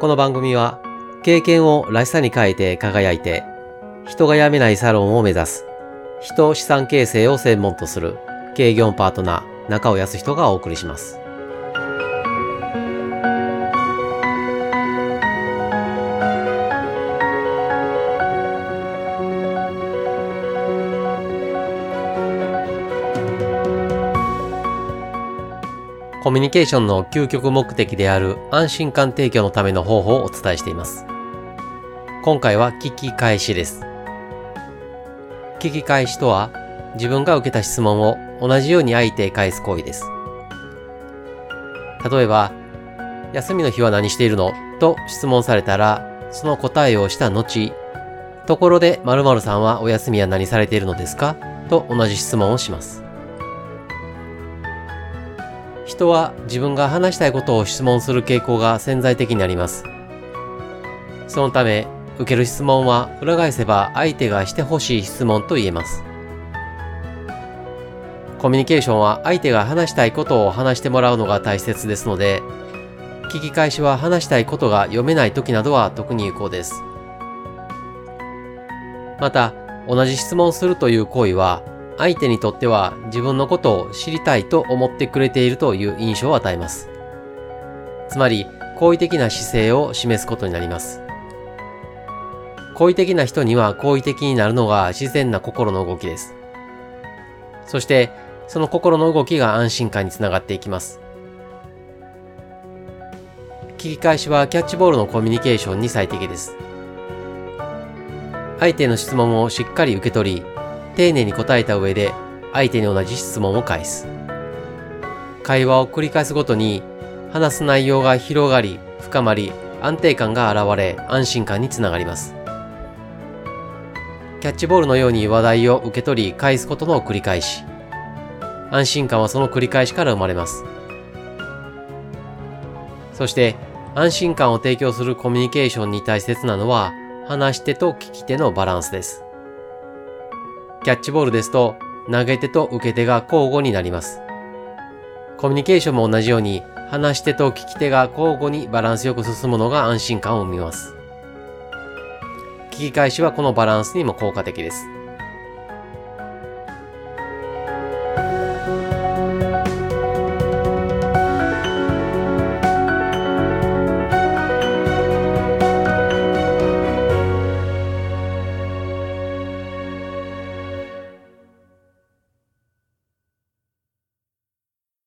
この番組は経験をらしさに変えて輝いて人が辞めないサロンを目指す人資産形成を専門とする経営業パートナー中尾康人がお送りします。コミュニケーションの究極目的である安心感提供のための方法をお伝えしています今回は聞き返しです聞き返しとは自分が受けた質問を同じように相手へ返す行為です。例えば、休みの日は何しているの？と質問されたら、その答えをした後、ところで〇〇さんはお休みは何されているのですか？と同じ質問をします。人は自分が話したいことを質問する傾向が潜在的にあります。そのため、受ける質問は裏返せば相手がしてほしい質問と言えます。コミュニケーションは相手が話したいことを話してもらうのが大切ですので、聞き返しは話したいことが読めない時などは特に有効です。また、同じ質問するという行為は、相手にとっては自分のことを知りたいと思ってくれているという印象を与えます。つまり、好意的な姿勢を示すことになります。好意的な人には好意的になるのが自然な心の動きです。そして、その心の動きが安心感につながっていきます。聞き返しはキャッチボールのコミュニケーションに最適です。相手の質問をしっかり受け取り、丁寧に答えた上で相手に同じ質問を返す。会話を繰り返すごとに話す内容が広がり、深まり、安定感が現れ、安心感につながります。キャッチボールのように話題を受け取り返すことの繰り返し。安心感はその繰り返しから生まれます。そして、安心感を提供するコミュニケーションに大切なのは、話し手と聞き手のバランスです。キャッチボールですと、投げ手と受け手が交互になります。コミュニケーションも同じように、話し手と聞き手が交互にバランスよく進むのが安心感を生みます。聞き返しはこのバランスにも効果的です。